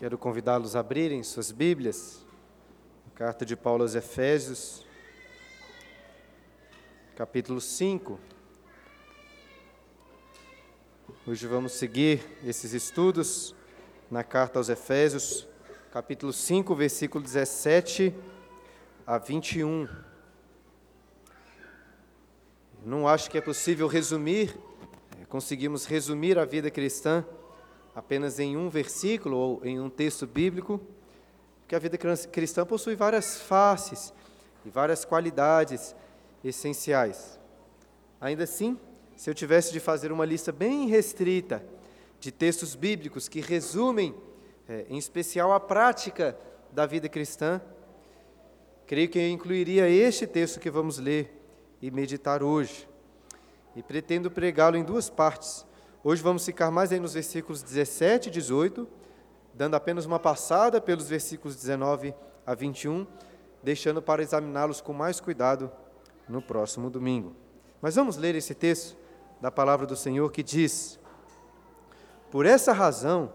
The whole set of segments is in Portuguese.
Quero convidá-los a abrirem suas Bíblias, carta de Paulo aos Efésios, capítulo 5. Hoje vamos seguir esses estudos na carta aos Efésios, capítulo 5, versículo 17 a 21. Não acho que é possível resumir, é, conseguimos resumir a vida cristã apenas em um versículo ou em um texto bíblico, porque a vida cristã possui várias faces e várias qualidades essenciais. Ainda assim, se eu tivesse de fazer uma lista bem restrita de textos bíblicos que resumem, é, em especial, a prática da vida cristã, creio que eu incluiria este texto que vamos ler e meditar hoje. E pretendo pregá-lo em duas partes. Hoje vamos ficar mais aí nos versículos 17 e 18, dando apenas uma passada pelos versículos 19 a 21, deixando para examiná-los com mais cuidado no próximo domingo. Mas vamos ler esse texto da palavra do Senhor que diz: Por essa razão,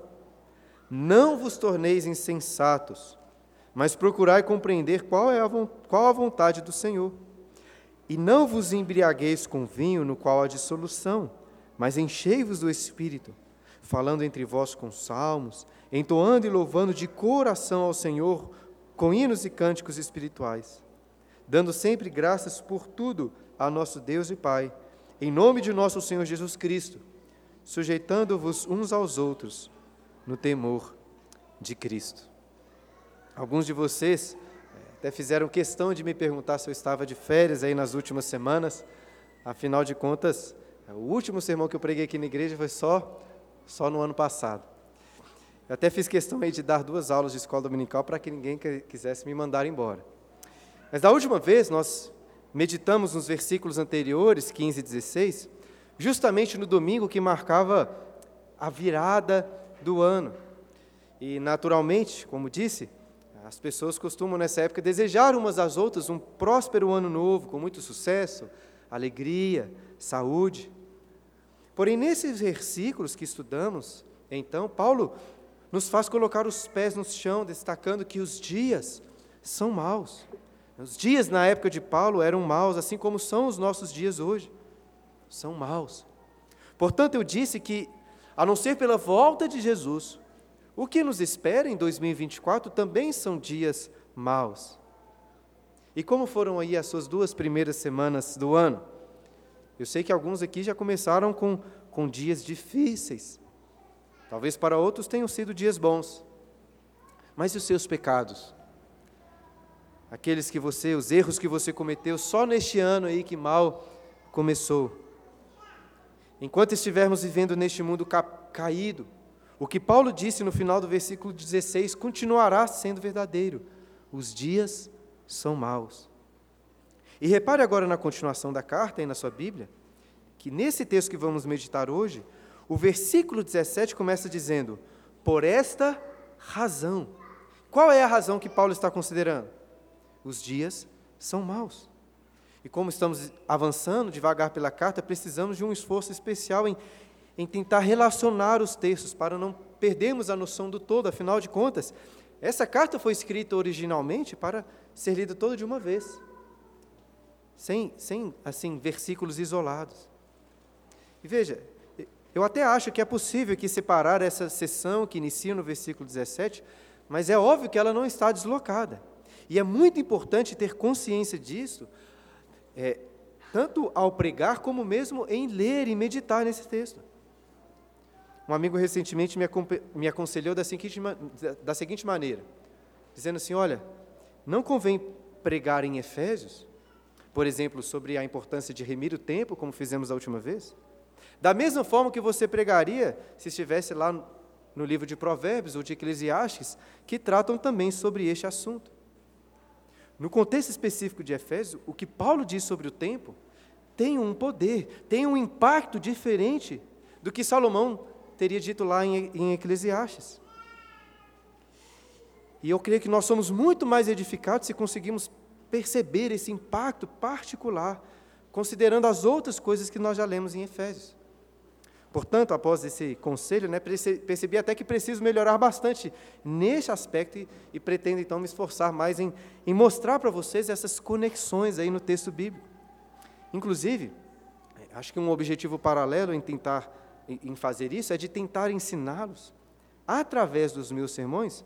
não vos torneis insensatos, mas procurai compreender qual é a, qual a vontade do Senhor. E não vos embriagueis com vinho no qual há dissolução, mas enchei-vos do Espírito, falando entre vós com salmos, entoando e louvando de coração ao Senhor com hinos e cânticos espirituais, dando sempre graças por tudo a nosso Deus e Pai, em nome de nosso Senhor Jesus Cristo, sujeitando-vos uns aos outros no temor de Cristo. Alguns de vocês eh, até fizeram questão de me perguntar se eu estava de férias aí nas últimas semanas, afinal de contas, o último sermão que eu preguei aqui na igreja foi só, só no ano passado. Eu até fiz questão aí de dar duas aulas de escola dominical para que ninguém quisesse me mandar embora. Mas da última vez nós meditamos nos versículos anteriores, 15 e 16, justamente no domingo que marcava a virada do ano. E naturalmente, como disse, as pessoas costumam nessa época desejar umas às outras um próspero ano novo, com muito sucesso, alegria, saúde. Porém, nesses versículos que estudamos, então, Paulo nos faz colocar os pés no chão, destacando que os dias são maus. Os dias na época de Paulo eram maus, assim como são os nossos dias hoje. São maus. Portanto, eu disse que, a não ser pela volta de Jesus, o que nos espera em 2024 também são dias maus. E como foram aí as suas duas primeiras semanas do ano? Eu sei que alguns aqui já começaram com, com dias difíceis. Talvez para outros tenham sido dias bons. Mas e os seus pecados? Aqueles que você, os erros que você cometeu só neste ano aí que mal começou. Enquanto estivermos vivendo neste mundo ca caído, o que Paulo disse no final do versículo 16 continuará sendo verdadeiro. Os dias são maus. E repare agora na continuação da carta aí na sua Bíblia, que nesse texto que vamos meditar hoje, o versículo 17 começa dizendo: Por esta razão. Qual é a razão que Paulo está considerando? Os dias são maus. E como estamos avançando devagar pela carta, precisamos de um esforço especial em, em tentar relacionar os textos para não perdermos a noção do todo, afinal de contas, essa carta foi escrita originalmente para ser lida toda de uma vez sem, sem assim, versículos isolados. E veja, eu até acho que é possível aqui separar essa sessão que inicia no versículo 17, mas é óbvio que ela não está deslocada. E é muito importante ter consciência disso, é, tanto ao pregar, como mesmo em ler e meditar nesse texto. Um amigo recentemente me, me aconselhou da seguinte, da seguinte maneira, dizendo assim: olha, não convém pregar em Efésios, por exemplo, sobre a importância de remir o tempo, como fizemos a última vez? Da mesma forma que você pregaria se estivesse lá no livro de Provérbios ou de Eclesiastes, que tratam também sobre este assunto. No contexto específico de Efésios, o que Paulo diz sobre o tempo tem um poder, tem um impacto diferente do que Salomão teria dito lá em, em Eclesiastes. E eu creio que nós somos muito mais edificados se conseguimos perceber esse impacto particular, considerando as outras coisas que nós já lemos em Efésios. Portanto, após esse conselho, né, percebi até que preciso melhorar bastante neste aspecto e, e pretendo então me esforçar mais em, em mostrar para vocês essas conexões aí no texto bíblico. Inclusive, acho que um objetivo paralelo em tentar em fazer isso é de tentar ensiná-los, através dos meus sermões,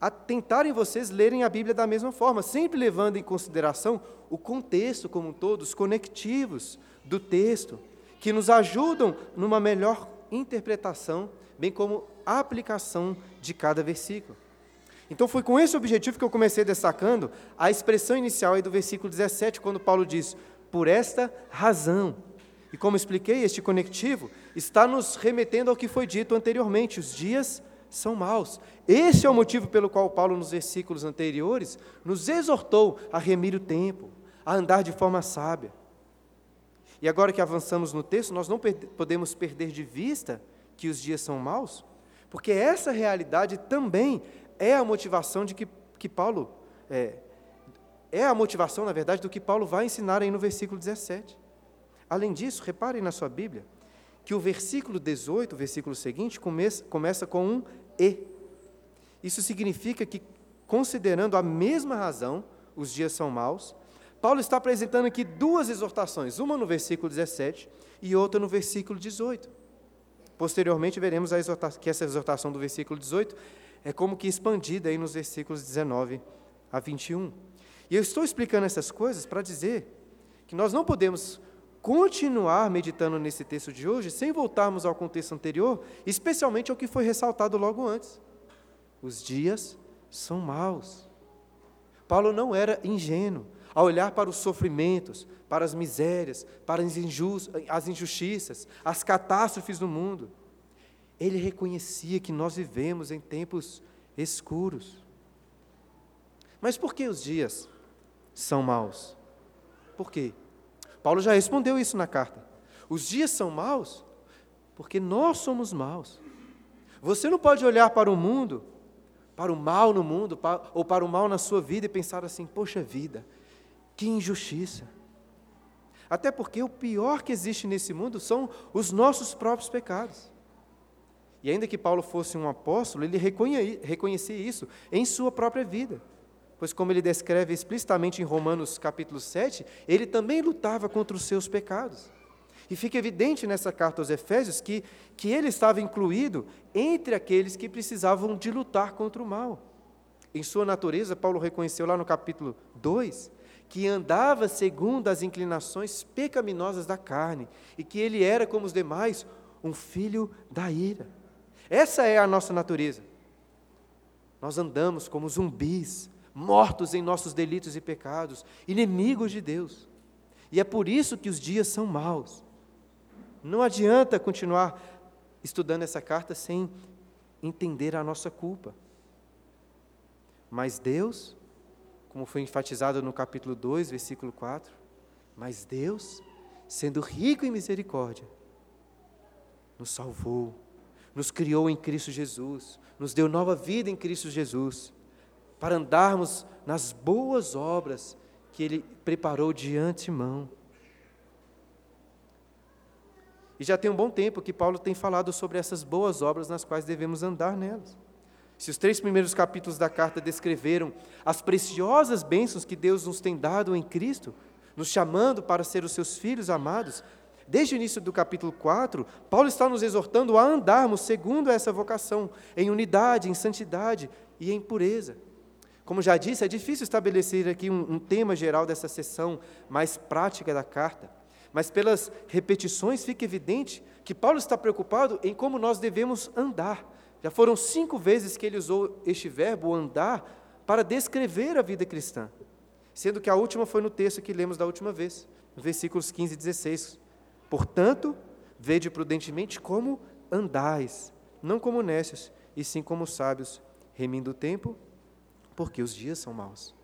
a tentarem vocês lerem a Bíblia da mesma forma, sempre levando em consideração o contexto como um todo, os conectivos do texto que nos ajudam numa melhor interpretação, bem como aplicação de cada versículo. Então foi com esse objetivo que eu comecei destacando a expressão inicial aí do versículo 17, quando Paulo diz: "Por esta razão". E como expliquei, este conectivo está nos remetendo ao que foi dito anteriormente, os dias são maus. Este é o motivo pelo qual Paulo, nos versículos anteriores, nos exortou a remir o tempo, a andar de forma sábia. E agora que avançamos no texto, nós não podemos perder de vista que os dias são maus, porque essa realidade também é a motivação de que, que Paulo. É, é a motivação, na verdade, do que Paulo vai ensinar aí no versículo 17. Além disso, reparem na sua Bíblia que o versículo 18, o versículo seguinte, começa, começa com um e. Isso significa que, considerando a mesma razão, os dias são maus, Paulo está apresentando aqui duas exortações, uma no versículo 17 e outra no versículo 18. Posteriormente, veremos que essa exortação do versículo 18 é como que expandida aí nos versículos 19 a 21. E eu estou explicando essas coisas para dizer que nós não podemos continuar meditando nesse texto de hoje sem voltarmos ao contexto anterior, especialmente ao que foi ressaltado logo antes. Os dias são maus. Paulo não era ingênuo a olhar para os sofrimentos, para as misérias, para as injustiças, as catástrofes do mundo. Ele reconhecia que nós vivemos em tempos escuros. Mas por que os dias são maus? Por quê? Paulo já respondeu isso na carta. Os dias são maus porque nós somos maus. Você não pode olhar para o mundo, para o mal no mundo, ou para o mal na sua vida e pensar assim: poxa vida, que injustiça. Até porque o pior que existe nesse mundo são os nossos próprios pecados. E ainda que Paulo fosse um apóstolo, ele reconhecia isso em sua própria vida. Pois, como ele descreve explicitamente em Romanos capítulo 7, ele também lutava contra os seus pecados. E fica evidente nessa carta aos Efésios que, que ele estava incluído entre aqueles que precisavam de lutar contra o mal. Em sua natureza, Paulo reconheceu lá no capítulo 2 que andava segundo as inclinações pecaminosas da carne e que ele era, como os demais, um filho da ira. Essa é a nossa natureza. Nós andamos como zumbis, mortos em nossos delitos e pecados, inimigos de Deus. E é por isso que os dias são maus. Não adianta continuar estudando essa carta sem entender a nossa culpa. Mas Deus como foi enfatizado no capítulo 2, versículo 4. Mas Deus, sendo rico em misericórdia, nos salvou, nos criou em Cristo Jesus, nos deu nova vida em Cristo Jesus, para andarmos nas boas obras que Ele preparou de antemão. E já tem um bom tempo que Paulo tem falado sobre essas boas obras nas quais devemos andar nelas. Se os três primeiros capítulos da carta descreveram as preciosas bênçãos que Deus nos tem dado em Cristo, nos chamando para ser os seus filhos amados, desde o início do capítulo 4, Paulo está nos exortando a andarmos segundo essa vocação, em unidade, em santidade e em pureza. Como já disse, é difícil estabelecer aqui um, um tema geral dessa sessão mais prática da carta, mas pelas repetições fica evidente que Paulo está preocupado em como nós devemos andar já foram cinco vezes que ele usou este verbo, andar, para descrever a vida cristã, sendo que a última foi no texto que lemos da última vez, versículos 15 e 16. Portanto, vede prudentemente como andais, não como necios, e sim como sábios, remindo o tempo, porque os dias são maus.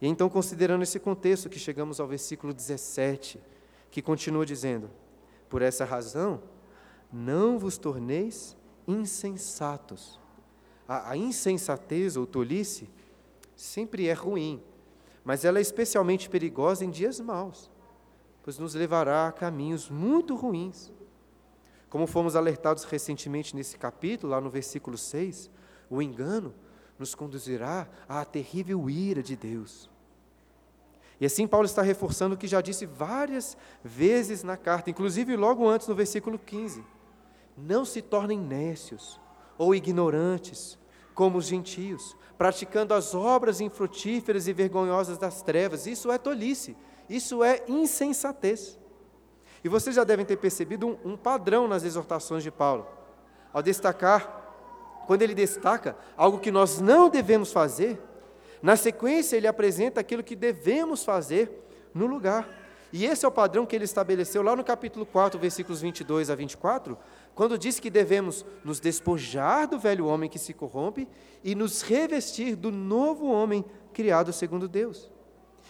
E então, considerando esse contexto, que chegamos ao versículo 17, que continua dizendo: Por essa razão, não vos torneis insensatos. A, a insensatez ou tolice sempre é ruim, mas ela é especialmente perigosa em dias maus, pois nos levará a caminhos muito ruins. Como fomos alertados recentemente nesse capítulo, lá no versículo 6, o engano nos conduzirá à terrível ira de Deus. E assim Paulo está reforçando o que já disse várias vezes na carta, inclusive logo antes no versículo 15. Não se tornem nécios ou ignorantes, como os gentios, praticando as obras infrutíferas e vergonhosas das trevas. Isso é tolice, isso é insensatez. E vocês já devem ter percebido um, um padrão nas exortações de Paulo. Ao destacar, quando ele destaca algo que nós não devemos fazer, na sequência ele apresenta aquilo que devemos fazer no lugar. E esse é o padrão que ele estabeleceu lá no capítulo 4, versículos 22 a 24, quando diz que devemos nos despojar do velho homem que se corrompe e nos revestir do novo homem criado segundo Deus.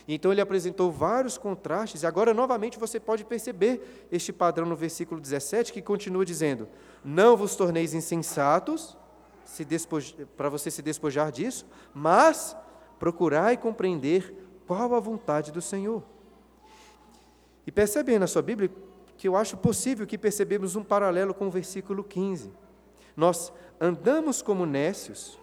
Então ele apresentou vários contrastes, e agora novamente você pode perceber este padrão no versículo 17, que continua dizendo: Não vos torneis insensatos, para você se despojar disso, mas procurai compreender qual a vontade do Senhor. E percebe aí na sua Bíblia que eu acho possível que percebemos um paralelo com o versículo 15. Nós andamos como nécios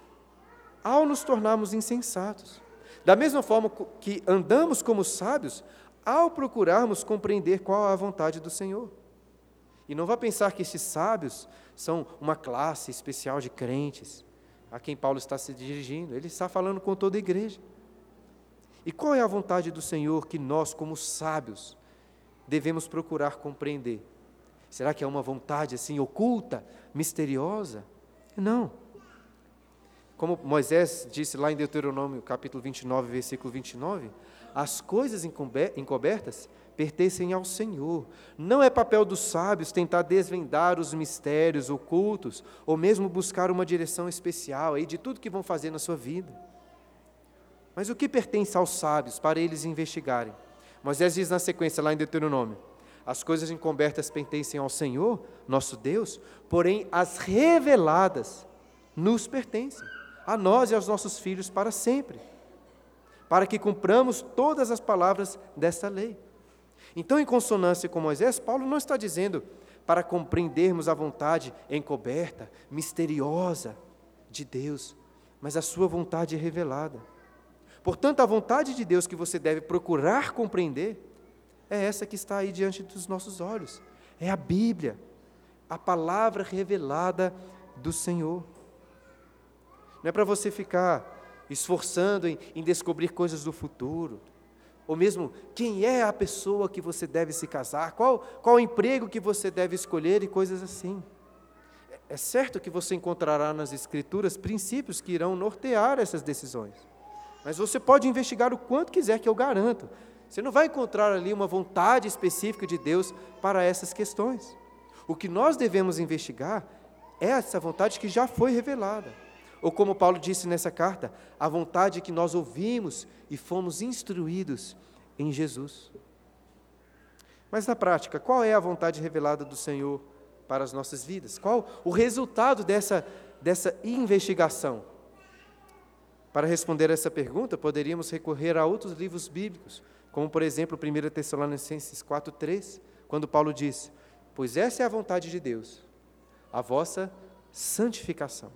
ao nos tornarmos insensatos. Da mesma forma que andamos como sábios ao procurarmos compreender qual é a vontade do Senhor. E não vá pensar que esses sábios são uma classe especial de crentes a quem Paulo está se dirigindo. Ele está falando com toda a igreja. E qual é a vontade do Senhor que nós, como sábios, devemos procurar compreender. Será que é uma vontade assim oculta, misteriosa? Não. Como Moisés disse lá em Deuteronômio, capítulo 29, versículo 29, as coisas encobertas pertencem ao Senhor. Não é papel dos sábios tentar desvendar os mistérios ocultos ou mesmo buscar uma direção especial aí de tudo que vão fazer na sua vida. Mas o que pertence aos sábios para eles investigarem? Moisés diz na sequência, lá em Deuteronômio: As coisas encobertas pertencem ao Senhor, nosso Deus, porém as reveladas nos pertencem, a nós e aos nossos filhos para sempre, para que cumpramos todas as palavras desta lei. Então, em consonância com Moisés, Paulo não está dizendo para compreendermos a vontade encoberta, misteriosa de Deus, mas a sua vontade revelada. Portanto, a vontade de Deus que você deve procurar compreender é essa que está aí diante dos nossos olhos. É a Bíblia, a palavra revelada do Senhor. Não é para você ficar esforçando em, em, descobrir coisas do futuro, ou mesmo quem é a pessoa que você deve se casar, qual, qual emprego que você deve escolher e coisas assim. É, é certo que você encontrará nas Escrituras princípios que irão nortear essas decisões. Mas você pode investigar o quanto quiser, que eu garanto. Você não vai encontrar ali uma vontade específica de Deus para essas questões. O que nós devemos investigar é essa vontade que já foi revelada. Ou como Paulo disse nessa carta, a vontade que nós ouvimos e fomos instruídos em Jesus. Mas na prática, qual é a vontade revelada do Senhor para as nossas vidas? Qual o resultado dessa, dessa investigação? Para responder essa pergunta, poderíamos recorrer a outros livros bíblicos, como por exemplo 1 Tessalonicenses 4,3, quando Paulo diz: Pois essa é a vontade de Deus, a vossa santificação.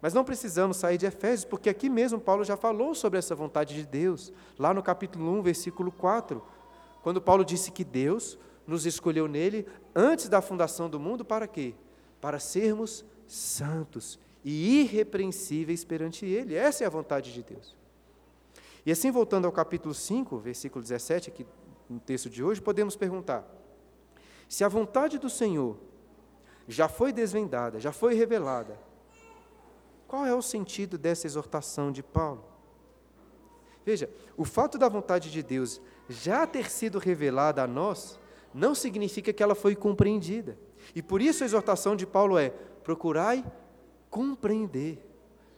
Mas não precisamos sair de Efésios, porque aqui mesmo Paulo já falou sobre essa vontade de Deus, lá no capítulo 1, versículo 4, quando Paulo disse que Deus nos escolheu nele antes da fundação do mundo para quê? Para sermos santos e irrepreensíveis perante Ele. Essa é a vontade de Deus. E assim, voltando ao capítulo 5, versículo 17, aqui no texto de hoje, podemos perguntar: se a vontade do Senhor já foi desvendada, já foi revelada, qual é o sentido dessa exortação de Paulo? Veja, o fato da vontade de Deus já ter sido revelada a nós, não significa que ela foi compreendida. E por isso a exortação de Paulo é: procurai compreender.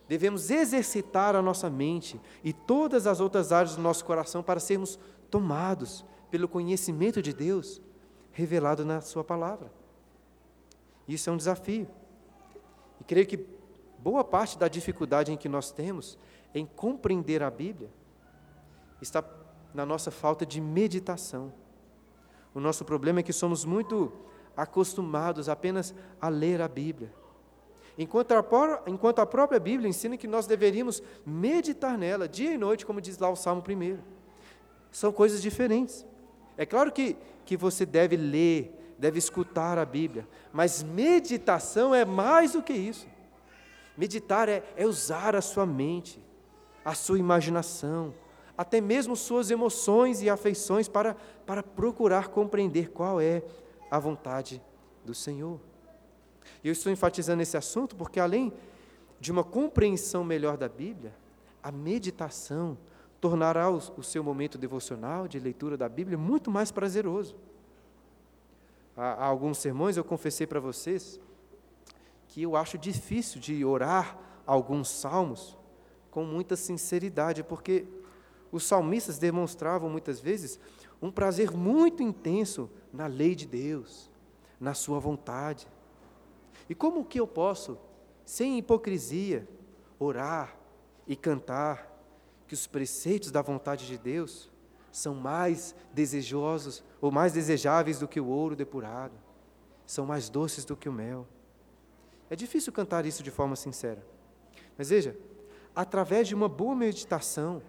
Devemos exercitar a nossa mente e todas as outras áreas do nosso coração para sermos tomados pelo conhecimento de Deus revelado na Sua palavra. Isso é um desafio. E creio que boa parte da dificuldade em que nós temos em compreender a Bíblia está na nossa falta de meditação. O nosso problema é que somos muito acostumados apenas a ler a Bíblia. Enquanto a, enquanto a própria Bíblia ensina que nós deveríamos meditar nela dia e noite, como diz lá o Salmo 1. São coisas diferentes. É claro que, que você deve ler, deve escutar a Bíblia, mas meditação é mais do que isso. Meditar é, é usar a sua mente, a sua imaginação, até mesmo suas emoções e afeições para, para procurar compreender qual é a vontade do Senhor. E eu estou enfatizando esse assunto porque, além de uma compreensão melhor da Bíblia, a meditação tornará o, o seu momento devocional, de leitura da Bíblia, muito mais prazeroso. Há, há alguns sermões eu confessei para vocês que eu acho difícil de orar alguns salmos com muita sinceridade, porque os salmistas demonstravam muitas vezes um prazer muito intenso na lei de Deus, na sua vontade. E como que eu posso, sem hipocrisia, orar e cantar que os preceitos da vontade de Deus são mais desejosos ou mais desejáveis do que o ouro depurado, são mais doces do que o mel? É difícil cantar isso de forma sincera. Mas veja, através de uma boa meditação,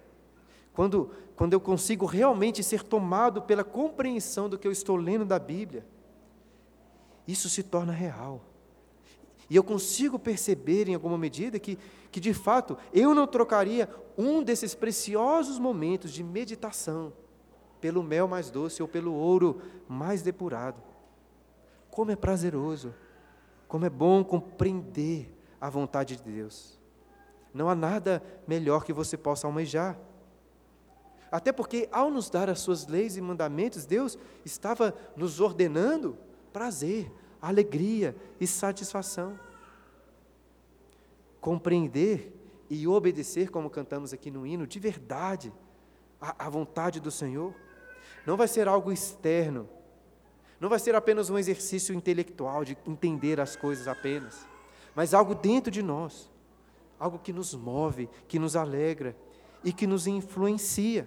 quando, quando eu consigo realmente ser tomado pela compreensão do que eu estou lendo da Bíblia, isso se torna real. E eu consigo perceber, em alguma medida, que, que de fato eu não trocaria um desses preciosos momentos de meditação pelo mel mais doce ou pelo ouro mais depurado. Como é prazeroso, como é bom compreender a vontade de Deus. Não há nada melhor que você possa almejar. Até porque, ao nos dar as suas leis e mandamentos, Deus estava nos ordenando prazer, alegria e satisfação. Compreender e obedecer, como cantamos aqui no hino, de verdade, a vontade do Senhor, não vai ser algo externo, não vai ser apenas um exercício intelectual de entender as coisas apenas, mas algo dentro de nós, algo que nos move, que nos alegra e que nos influencia.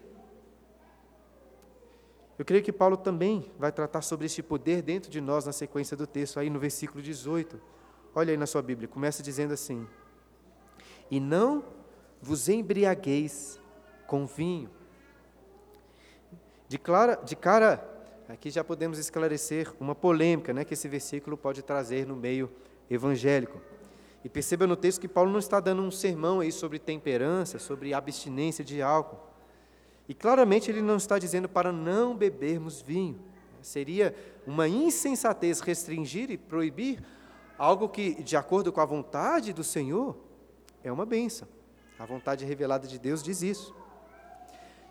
Eu creio que Paulo também vai tratar sobre este poder dentro de nós na sequência do texto, aí no versículo 18. Olha aí na sua Bíblia, começa dizendo assim: E não vos embriagueis com vinho. De, clara, de cara, aqui já podemos esclarecer uma polêmica né, que esse versículo pode trazer no meio evangélico. E perceba no texto que Paulo não está dando um sermão aí sobre temperança, sobre abstinência de álcool. E claramente ele não está dizendo para não bebermos vinho. Seria uma insensatez restringir e proibir algo que, de acordo com a vontade do Senhor, é uma benção. A vontade revelada de Deus diz isso.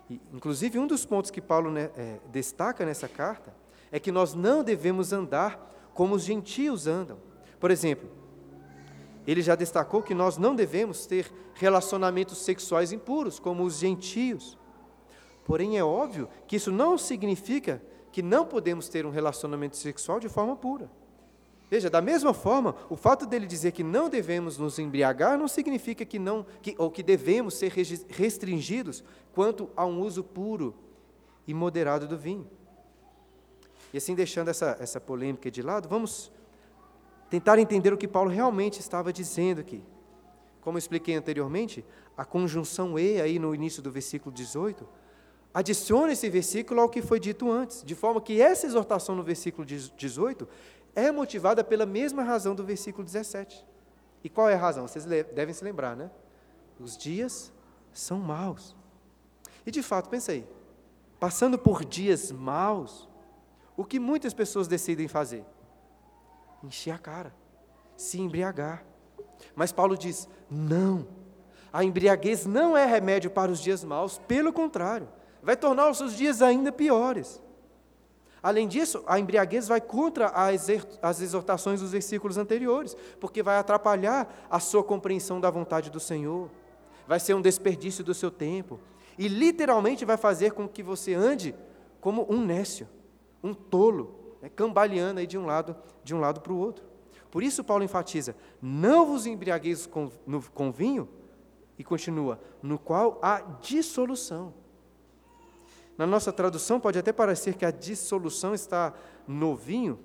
E, inclusive, um dos pontos que Paulo né, é, destaca nessa carta é que nós não devemos andar como os gentios andam. Por exemplo, ele já destacou que nós não devemos ter relacionamentos sexuais impuros, como os gentios. Porém, é óbvio que isso não significa que não podemos ter um relacionamento sexual de forma pura. Veja, da mesma forma, o fato dele dizer que não devemos nos embriagar não significa que não, que, ou que devemos ser restringidos quanto a um uso puro e moderado do vinho. E assim, deixando essa, essa polêmica de lado, vamos tentar entender o que Paulo realmente estava dizendo aqui. Como eu expliquei anteriormente, a conjunção E aí no início do versículo 18 adiciona esse versículo ao que foi dito antes, de forma que essa exortação no versículo 18 é motivada pela mesma razão do versículo 17. E qual é a razão? Vocês devem se lembrar, né? Os dias são maus. E de fato, pensei, passando por dias maus, o que muitas pessoas decidem fazer? Encher a cara, se embriagar. Mas Paulo diz: não, a embriaguez não é remédio para os dias maus, pelo contrário, vai tornar os seus dias ainda piores. Além disso, a embriaguez vai contra as exortações dos versículos anteriores, porque vai atrapalhar a sua compreensão da vontade do Senhor, vai ser um desperdício do seu tempo, e literalmente vai fazer com que você ande como um nécio, um tolo, né, cambaleando aí de um lado de um lado para o outro. Por isso Paulo enfatiza: não vos embriagueis com, no, com vinho, e continua, no qual há dissolução. Na nossa tradução, pode até parecer que a dissolução está no vinho,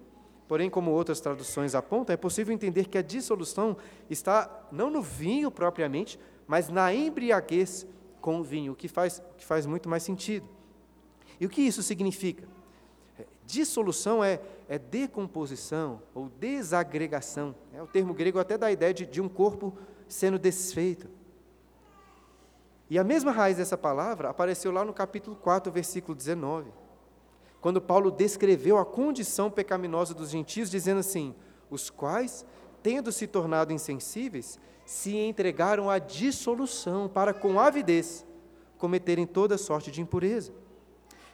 Porém, como outras traduções apontam, é possível entender que a dissolução está não no vinho propriamente, mas na embriaguez com o vinho, o que faz, que faz muito mais sentido. E o que isso significa? Dissolução é, é decomposição ou desagregação. É, o termo grego até dá a ideia de, de um corpo sendo desfeito. E a mesma raiz dessa palavra apareceu lá no capítulo 4, versículo 19 quando Paulo descreveu a condição pecaminosa dos gentios, dizendo assim: os quais, tendo se tornado insensíveis, se entregaram à dissolução para com avidez cometerem toda sorte de impureza.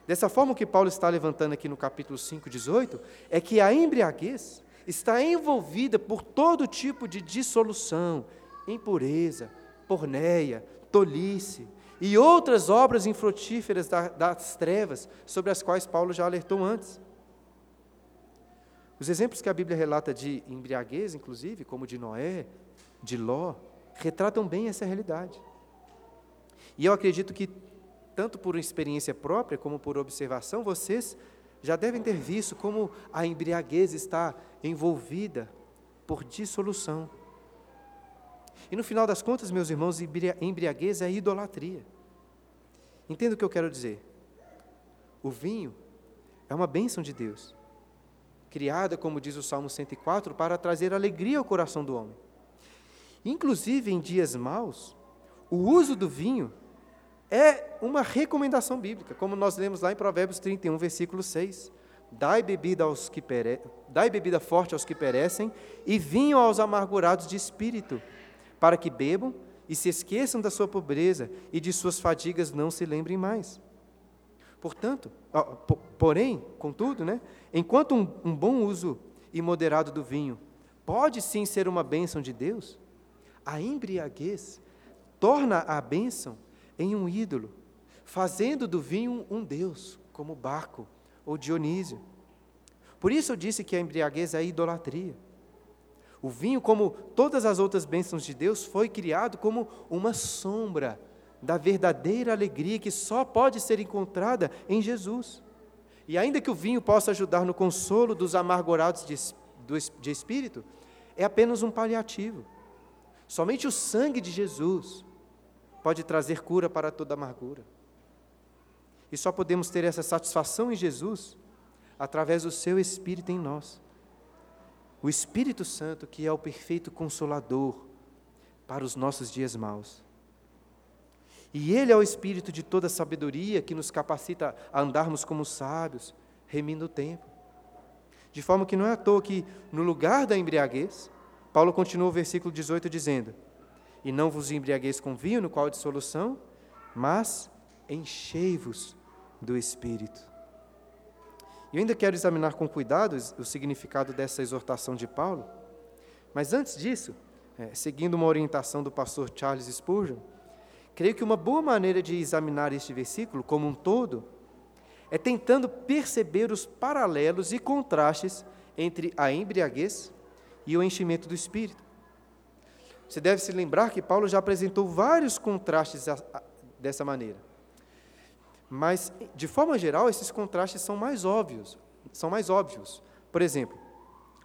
Dessa forma, o que Paulo está levantando aqui no capítulo 5, 18, é que a embriaguez está envolvida por todo tipo de dissolução, impureza, porneia, tolice, e outras obras infrutíferas das trevas, sobre as quais Paulo já alertou antes. Os exemplos que a Bíblia relata de embriaguez, inclusive, como de Noé, de Ló, retratam bem essa realidade. E eu acredito que, tanto por experiência própria como por observação, vocês já devem ter visto como a embriaguez está envolvida por dissolução. E no final das contas, meus irmãos, embriaguez é idolatria. Entenda o que eu quero dizer. O vinho é uma bênção de Deus, criada, como diz o Salmo 104, para trazer alegria ao coração do homem. Inclusive em dias maus, o uso do vinho é uma recomendação bíblica, como nós lemos lá em Provérbios 31, versículo 6. Dai bebida, aos que pere... Dai bebida forte aos que perecem e vinho aos amargurados de espírito para que bebam e se esqueçam da sua pobreza e de suas fadigas não se lembrem mais. Portanto, porém, contudo, né, enquanto um, um bom uso imoderado do vinho pode sim ser uma bênção de Deus, a embriaguez torna a bênção em um ídolo, fazendo do vinho um Deus, como Baco ou Dionísio. Por isso eu disse que a embriaguez é a idolatria. O vinho, como todas as outras bênçãos de Deus, foi criado como uma sombra da verdadeira alegria que só pode ser encontrada em Jesus. E ainda que o vinho possa ajudar no consolo dos amargurados de, de espírito, é apenas um paliativo. Somente o sangue de Jesus pode trazer cura para toda amargura. E só podemos ter essa satisfação em Jesus através do seu Espírito em nós o Espírito Santo, que é o perfeito consolador para os nossos dias maus. E Ele é o Espírito de toda sabedoria que nos capacita a andarmos como sábios, remindo o tempo. De forma que não é à toa que, no lugar da embriaguez, Paulo continua o versículo 18 dizendo: E não vos embriagueis com vinho, no qual é dissolução, mas enchei-vos do Espírito. Eu ainda quero examinar com cuidado o significado dessa exortação de Paulo, mas antes disso, é, seguindo uma orientação do pastor Charles Spurgeon, creio que uma boa maneira de examinar este versículo como um todo é tentando perceber os paralelos e contrastes entre a embriaguez e o enchimento do espírito. Você deve se lembrar que Paulo já apresentou vários contrastes dessa maneira. Mas, de forma geral, esses contrastes são mais óbvios. São mais óbvios. Por exemplo,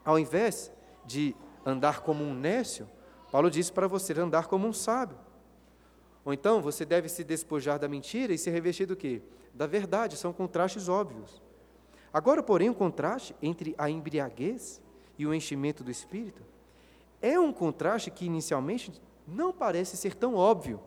ao invés de andar como um nécio, Paulo diz para você andar como um sábio. Ou então, você deve se despojar da mentira e se revestir do quê? Da verdade. São contrastes óbvios. Agora, porém, o contraste entre a embriaguez e o enchimento do espírito é um contraste que inicialmente não parece ser tão óbvio.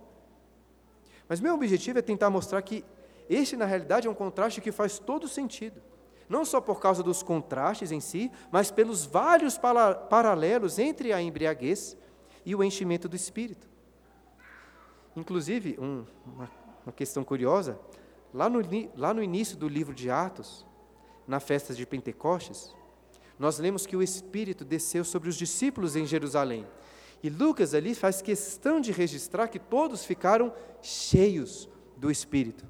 Mas meu objetivo é tentar mostrar que este, na realidade, é um contraste que faz todo sentido. Não só por causa dos contrastes em si, mas pelos vários paralelos entre a embriaguez e o enchimento do espírito. Inclusive, um, uma, uma, questão curiosa: lá no, lá no início do livro de Atos, na festa de Pentecostes, nós lemos que o Espírito desceu sobre os discípulos em Jerusalém. E Lucas ali faz questão de registrar que todos ficaram cheios do Espírito.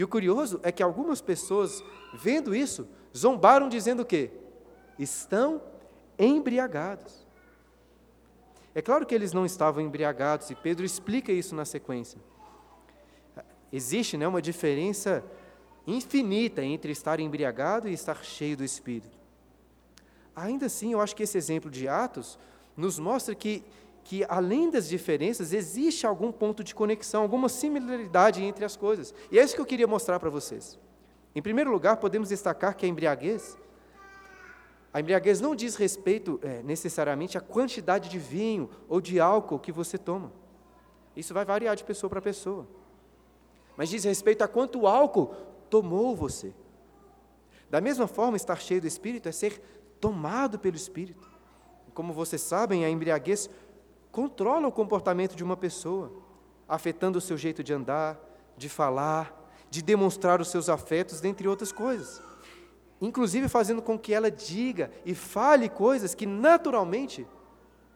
E o curioso é que algumas pessoas, vendo isso, zombaram dizendo o quê? Estão embriagados. É claro que eles não estavam embriagados, e Pedro explica isso na sequência. Existe né, uma diferença infinita entre estar embriagado e estar cheio do Espírito. ainda assim, eu acho que esse exemplo de Atos nos mostra que, que além das diferenças, existe algum ponto de conexão, alguma similaridade entre as coisas. E é isso que eu queria mostrar para vocês. Em primeiro lugar, podemos destacar que a embriaguez, a embriaguez não diz respeito é, necessariamente à quantidade de vinho ou de álcool que você toma. Isso vai variar de pessoa para pessoa. Mas diz respeito a quanto álcool tomou você. Da mesma forma, estar cheio do Espírito é ser tomado pelo Espírito. Como vocês sabem, a embriaguez controla o comportamento de uma pessoa, afetando o seu jeito de andar, de falar, de demonstrar os seus afetos, dentre outras coisas. Inclusive fazendo com que ela diga e fale coisas que naturalmente,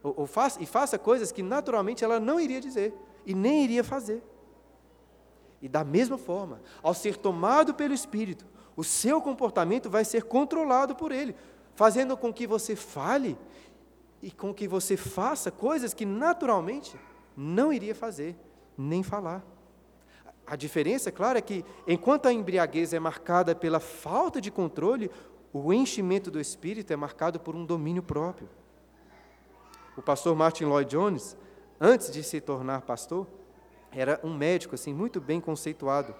ou, ou faça, e faça coisas que naturalmente ela não iria dizer e nem iria fazer. E da mesma forma, ao ser tomado pelo Espírito, o seu comportamento vai ser controlado por ele, fazendo com que você fale e com que você faça coisas que naturalmente não iria fazer, nem falar. A diferença, claro, é que enquanto a embriaguez é marcada pela falta de controle, o enchimento do espírito é marcado por um domínio próprio. O pastor Martin Lloyd Jones, antes de se tornar pastor, era um médico assim muito bem conceituado.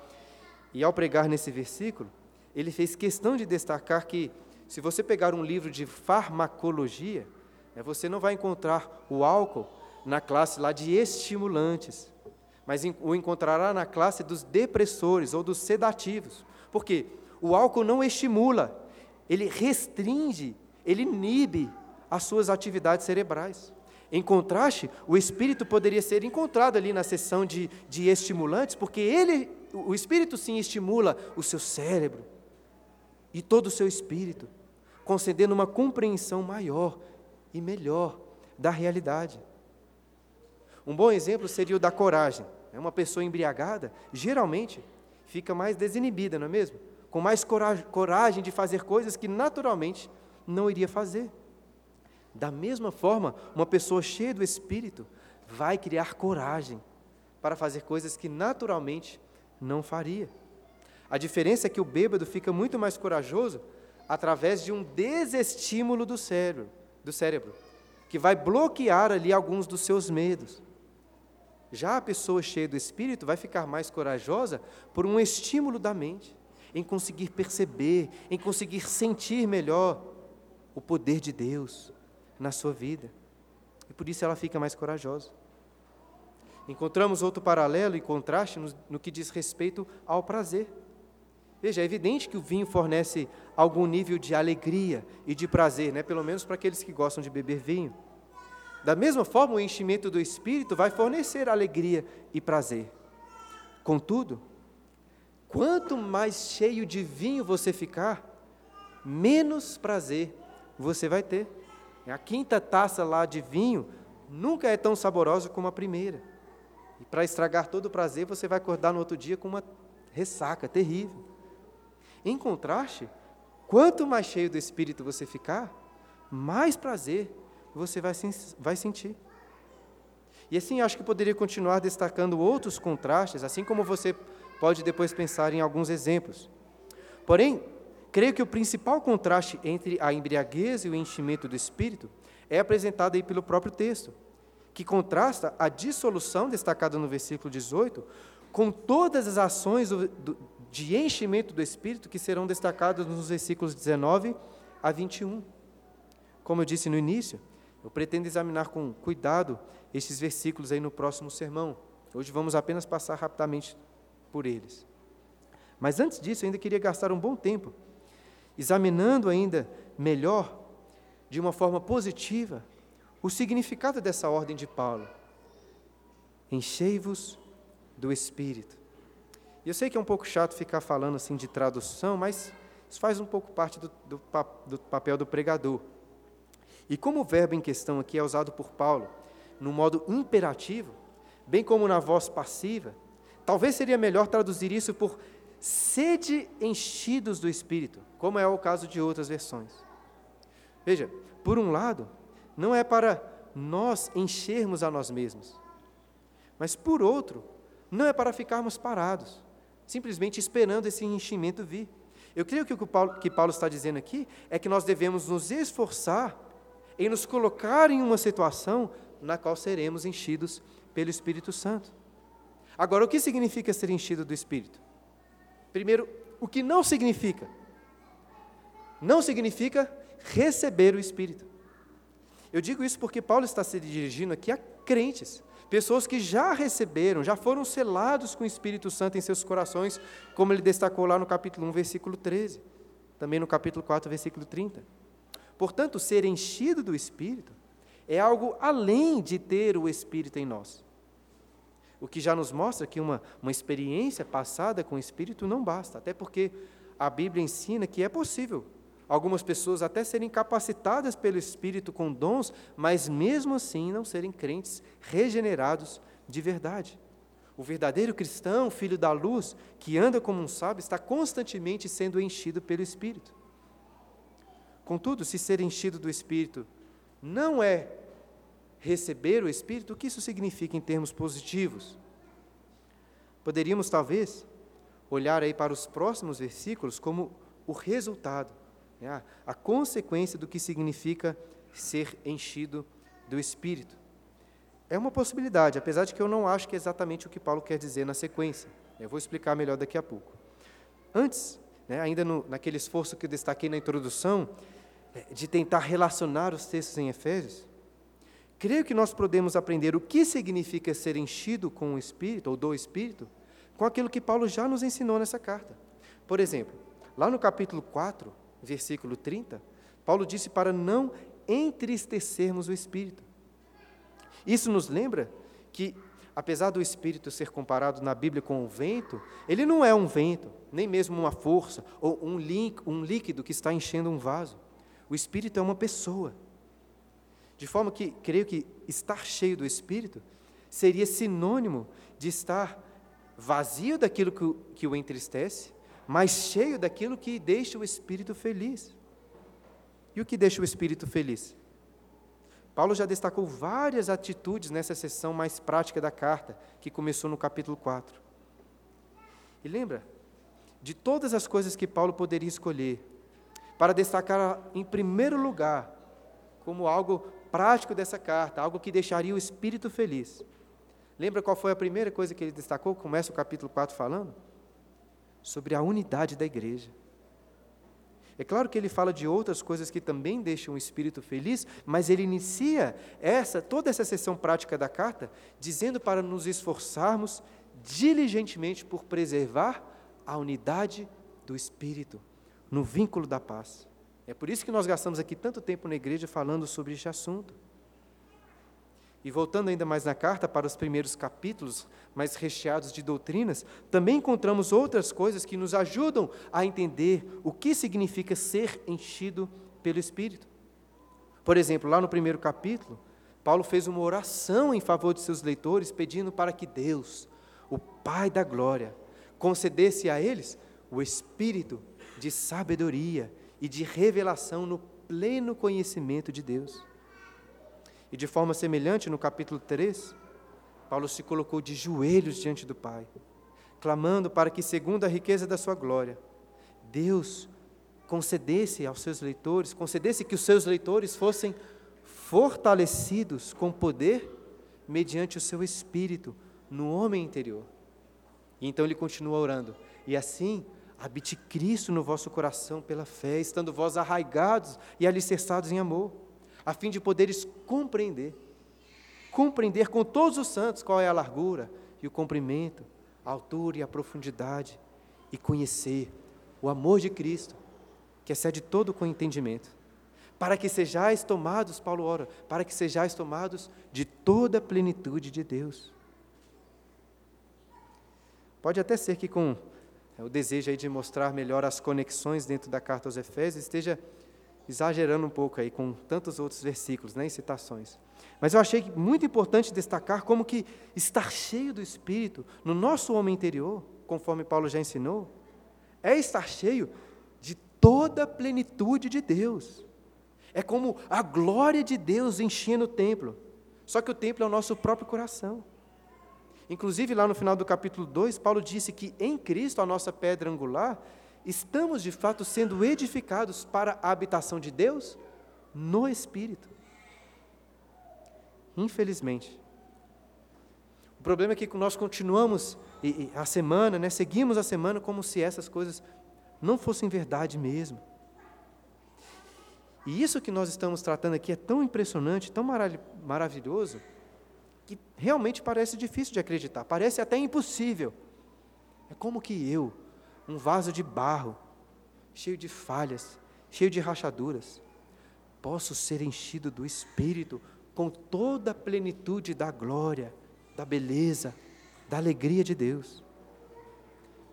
E ao pregar nesse versículo, ele fez questão de destacar que se você pegar um livro de farmacologia, você não vai encontrar o álcool na classe lá de estimulantes mas o encontrará na classe dos depressores ou dos sedativos. Por quê? O álcool não estimula, ele restringe, ele inibe as suas atividades cerebrais. Em contraste, o espírito poderia ser encontrado ali na seção de, de estimulantes, porque ele, o espírito sim estimula o seu cérebro e todo o seu espírito, concedendo uma compreensão maior e melhor da realidade. Um bom exemplo seria o da coragem. É uma pessoa embriagada, geralmente, fica mais desinibida, não é mesmo? Com mais coragem de fazer coisas que naturalmente não iria fazer. Da mesma forma, uma pessoa cheia do Espírito vai criar coragem para fazer coisas que naturalmente não faria. A diferença é que o bêbado fica muito mais corajoso através de um desestímulo do cérebro, do cérebro, que vai bloquear ali alguns dos seus medos. Já a pessoa cheia do Espírito vai ficar mais corajosa por um estímulo da mente, em conseguir perceber, em conseguir sentir melhor o poder de Deus na sua vida. E por isso ela fica mais corajosa. Encontramos outro paralelo e contraste no, no que diz respeito ao prazer. Veja, é evidente que o vinho fornece algum nível de alegria e de prazer, né? pelo menos para aqueles que gostam de beber vinho. Da mesma forma, o enchimento do Espírito vai fornecer alegria e prazer. Contudo, quanto mais cheio de vinho você ficar, menos prazer você vai ter. A quinta taça lá de vinho nunca é tão saborosa como a primeira. E para estragar todo o prazer, você vai acordar no outro dia com uma ressaca terrível. Em contraste, quanto mais cheio do Espírito você ficar, mais prazer você vai, vai sentir. E assim, acho que poderia continuar destacando outros contrastes, assim como você pode depois pensar em alguns exemplos. Porém, creio que o principal contraste entre a embriaguez e o enchimento do espírito é apresentado aí pelo próprio texto, que contrasta a dissolução destacada no versículo 18 com todas as ações do, do, de enchimento do espírito que serão destacadas nos versículos 19 a 21. Como eu disse no início, eu pretendo examinar com cuidado estes versículos aí no próximo sermão. Hoje vamos apenas passar rapidamente por eles. Mas antes disso, eu ainda queria gastar um bom tempo examinando ainda melhor, de uma forma positiva, o significado dessa ordem de Paulo. Enchei-vos do Espírito. E eu sei que é um pouco chato ficar falando assim de tradução, mas isso faz um pouco parte do, do, do papel do pregador. E como o verbo em questão aqui é usado por Paulo no modo imperativo, bem como na voz passiva, talvez seria melhor traduzir isso por sede enchidos do Espírito, como é o caso de outras versões. Veja, por um lado, não é para nós enchermos a nós mesmos, mas por outro, não é para ficarmos parados, simplesmente esperando esse enchimento vir. Eu creio que o que Paulo, que Paulo está dizendo aqui é que nós devemos nos esforçar em nos colocar em uma situação na qual seremos enchidos pelo Espírito Santo. Agora, o que significa ser enchido do Espírito? Primeiro, o que não significa? Não significa receber o Espírito. Eu digo isso porque Paulo está se dirigindo aqui a crentes, pessoas que já receberam, já foram selados com o Espírito Santo em seus corações, como ele destacou lá no capítulo 1, versículo 13, também no capítulo 4, versículo 30. Portanto, ser enchido do Espírito é algo além de ter o Espírito em nós. O que já nos mostra que uma, uma experiência passada com o Espírito não basta, até porque a Bíblia ensina que é possível algumas pessoas até serem capacitadas pelo Espírito com dons, mas mesmo assim não serem crentes regenerados de verdade. O verdadeiro cristão, filho da luz, que anda como um sábio, está constantemente sendo enchido pelo Espírito. Contudo, se ser enchido do Espírito não é receber o Espírito, o que isso significa em termos positivos? Poderíamos, talvez, olhar aí para os próximos versículos como o resultado, né, a consequência do que significa ser enchido do Espírito. É uma possibilidade, apesar de que eu não acho que é exatamente o que Paulo quer dizer na sequência. Eu vou explicar melhor daqui a pouco. Antes, né, ainda no, naquele esforço que eu destaquei na introdução, é, de tentar relacionar os textos em Efésios, creio que nós podemos aprender o que significa ser enchido com o Espírito, ou do Espírito, com aquilo que Paulo já nos ensinou nessa carta. Por exemplo, lá no capítulo 4, versículo 30, Paulo disse para não entristecermos o Espírito. Isso nos lembra que, apesar do Espírito ser comparado na Bíblia com o vento, ele não é um vento, nem mesmo uma força ou um, líquido que está enchendo um vaso. O Espírito é uma pessoa. De forma que, creio que estar cheio do Espírito seria sinônimo de estar vazio daquilo que o, que o entristece, mas cheio daquilo que deixa o Espírito feliz. E o que deixa o Espírito feliz? Paulo já destacou várias atitudes nessa sessão mais prática da carta, que começou no capítulo 4. E lembra? De todas as coisas que Paulo poderia escolher, para destacar em primeiro lugar, como algo prático dessa carta, algo que deixaria o espírito feliz. Lembra qual foi a primeira coisa que ele destacou? Começa o capítulo 4 falando? Sobre a unidade da igreja. É claro que ele fala de outras coisas que também deixam o espírito feliz, mas ele inicia essa toda essa sessão prática da carta dizendo para nos esforçarmos diligentemente por preservar a unidade do espírito no vínculo da paz. É por isso que nós gastamos aqui tanto tempo na igreja falando sobre este assunto. E voltando ainda mais na carta para os primeiros capítulos, mais recheados de doutrinas, também encontramos outras coisas que nos ajudam a entender o que significa ser enchido pelo Espírito. Por exemplo, lá no primeiro capítulo, Paulo fez uma oração em favor de seus leitores, pedindo para que Deus, o Pai da glória, concedesse a eles o espírito de sabedoria e de revelação no pleno conhecimento de Deus. E de forma semelhante, no capítulo 3, Paulo se colocou de joelhos diante do Pai, clamando para que, segundo a riqueza da sua glória, Deus concedesse aos seus leitores, concedesse que os seus leitores fossem fortalecidos com poder mediante o seu espírito no homem interior. E então ele continua orando: E assim habite Cristo no vosso coração pela fé, estando vós arraigados e alicerçados em amor, a fim de poderes compreender, compreender com todos os santos qual é a largura e o comprimento, a altura e a profundidade, e conhecer o amor de Cristo, que excede todo o entendimento, para que sejais tomados, Paulo ora, para que sejais tomados de toda a plenitude de Deus. Pode até ser que com é, o desejo aí de mostrar melhor as conexões dentro da carta aos Efésios, esteja exagerando um pouco aí com tantos outros versículos, né, citações. Mas eu achei muito importante destacar como que estar cheio do Espírito no nosso homem interior, conforme Paulo já ensinou, é estar cheio de toda a plenitude de Deus. É como a glória de Deus enchendo o templo. Só que o templo é o nosso próprio coração. Inclusive, lá no final do capítulo 2, Paulo disse que em Cristo, a nossa pedra angular, estamos de fato sendo edificados para a habitação de Deus no Espírito. Infelizmente. O problema é que nós continuamos a semana, né, seguimos a semana como se essas coisas não fossem verdade mesmo. E isso que nós estamos tratando aqui é tão impressionante, tão maravilhoso, que realmente parece difícil de acreditar, parece até impossível. É como que eu, um vaso de barro, cheio de falhas, cheio de rachaduras, posso ser enchido do Espírito com toda a plenitude da glória, da beleza, da alegria de Deus.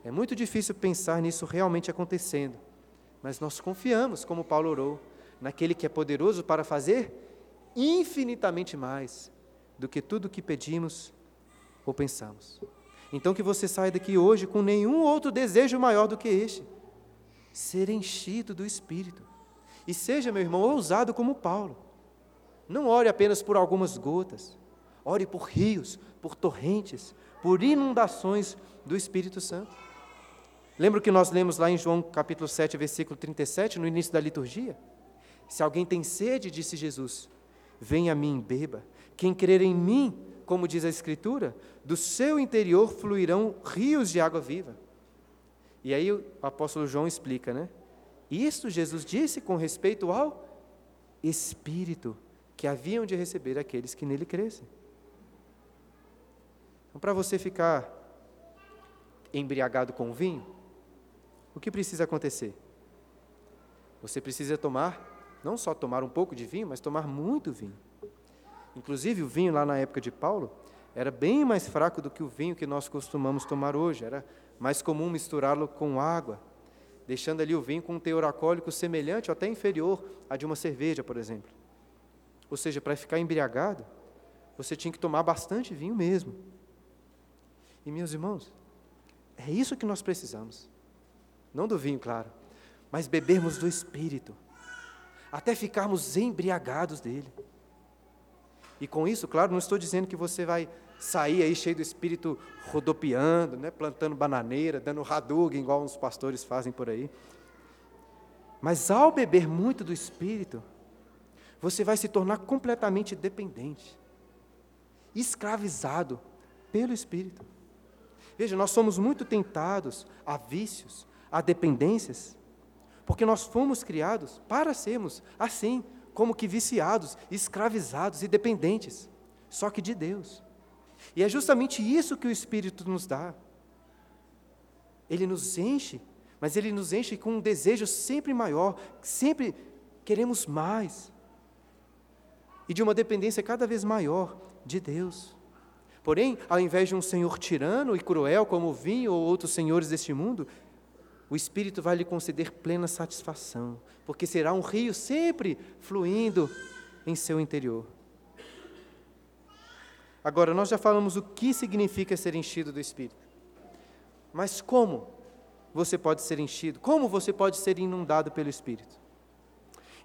É muito difícil pensar nisso realmente acontecendo, mas nós confiamos, como Paulo orou, naquele que é poderoso para fazer infinitamente mais do que tudo o que pedimos ou pensamos. Então que você saia daqui hoje com nenhum outro desejo maior do que este: ser enchido do Espírito. E seja, meu irmão, ousado como Paulo. Não ore apenas por algumas gotas, ore por rios, por torrentes, por inundações do Espírito Santo. Lembra que nós lemos lá em João capítulo 7, versículo 37, no início da liturgia? Se alguém tem sede, disse Jesus, venha a mim, beba. Quem crer em mim, como diz a Escritura, do seu interior fluirão rios de água viva. E aí o apóstolo João explica, né? Isto Jesus disse com respeito ao Espírito que haviam de receber aqueles que nele crescem. Então, para você ficar embriagado com vinho, o que precisa acontecer? Você precisa tomar não só tomar um pouco de vinho, mas tomar muito vinho. Inclusive, o vinho lá na época de Paulo era bem mais fraco do que o vinho que nós costumamos tomar hoje. Era mais comum misturá-lo com água, deixando ali o vinho com um teor alcoólico semelhante ou até inferior à de uma cerveja, por exemplo. Ou seja, para ficar embriagado, você tinha que tomar bastante vinho mesmo. E, meus irmãos, é isso que nós precisamos. Não do vinho, claro, mas bebermos do Espírito até ficarmos embriagados dele. E com isso, claro, não estou dizendo que você vai sair aí cheio do espírito rodopiando, né, plantando bananeira, dando raduga, igual uns pastores fazem por aí. Mas ao beber muito do espírito, você vai se tornar completamente dependente, escravizado pelo espírito. Veja, nós somos muito tentados a vícios, a dependências, porque nós fomos criados para sermos assim, como que viciados, escravizados e dependentes, só que de Deus. E é justamente isso que o Espírito nos dá. Ele nos enche, mas ele nos enche com um desejo sempre maior, sempre queremos mais. E de uma dependência cada vez maior de Deus. Porém, ao invés de um senhor tirano e cruel como o vinho ou outros senhores deste mundo, o Espírito vai lhe conceder plena satisfação, porque será um rio sempre fluindo em seu interior. Agora, nós já falamos o que significa ser enchido do Espírito. Mas como você pode ser enchido? Como você pode ser inundado pelo Espírito?